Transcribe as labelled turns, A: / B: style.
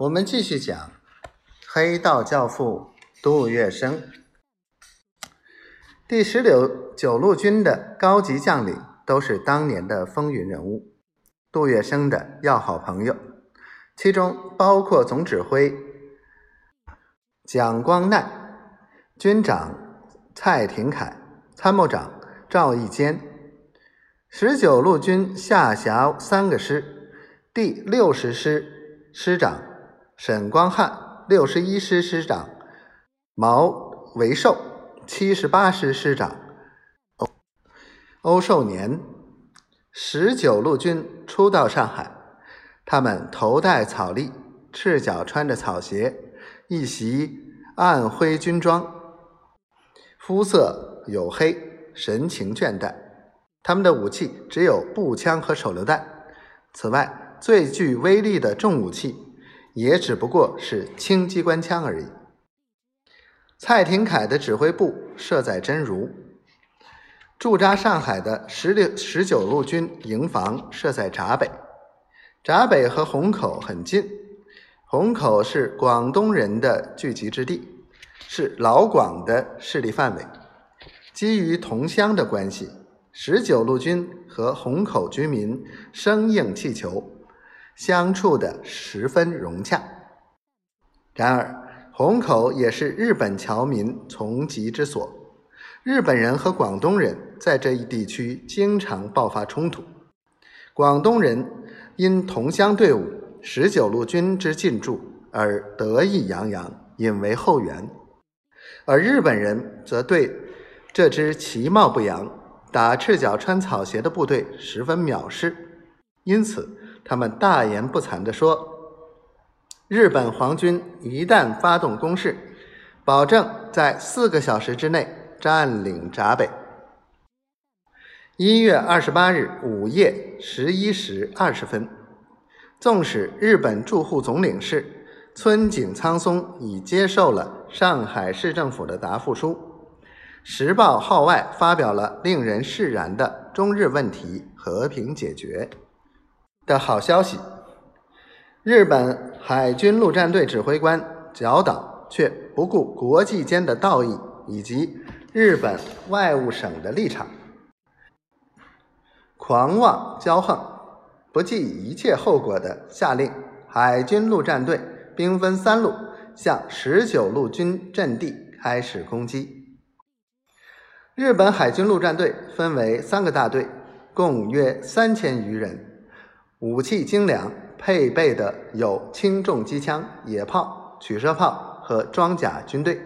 A: 我们继续讲黑道教父杜月笙。第十六九路军的高级将领都是当年的风云人物，杜月笙的要好朋友，其中包括总指挥蒋光鼐、军长蔡廷锴、参谋长赵义坚。十九路军下辖三个师，第六十师师长。沈光汉六十一师师长毛维寿，七十八师师长欧欧寿年，十九路军初到上海，他们头戴草笠，赤脚穿着草鞋，一袭暗灰军装，肤色黝黑，神情倦怠。他们的武器只有步枪和手榴弹，此外最具威力的重武器。也只不过是轻机关枪而已。蔡廷锴的指挥部设在真如，驻扎上海的十六十九路军营房设在闸北。闸北和虹口很近，虹口是广东人的聚集之地，是老广的势力范围。基于同乡的关系，十九路军和虹口居民生硬气球。相处的十分融洽。然而，虹口也是日本侨民从集之所。日本人和广东人在这一地区经常爆发冲突。广东人因同乡队伍十九路军之进驻而得意洋洋，引为后援；而日本人则对这支其貌不扬、打赤脚穿草鞋的部队十分藐视，因此。他们大言不惭地说：“日本皇军一旦发动攻势，保证在四个小时之内占领闸北。”一月二十八日午夜十一时二十分，纵使日本驻沪总领事村井苍松已接受了上海市政府的答复书，《时报》号外发表了令人释然的中日问题和平解决。的好消息，日本海军陆战队指挥官角岛却不顾国际间的道义以及日本外务省的立场，狂妄骄横，不计一切后果的下令海军陆战队兵分三路向十九路军阵地开始攻击。日本海军陆战队分为三个大队，共约三千余人。武器精良，配备的有轻重机枪、野炮、取射炮和装甲军队。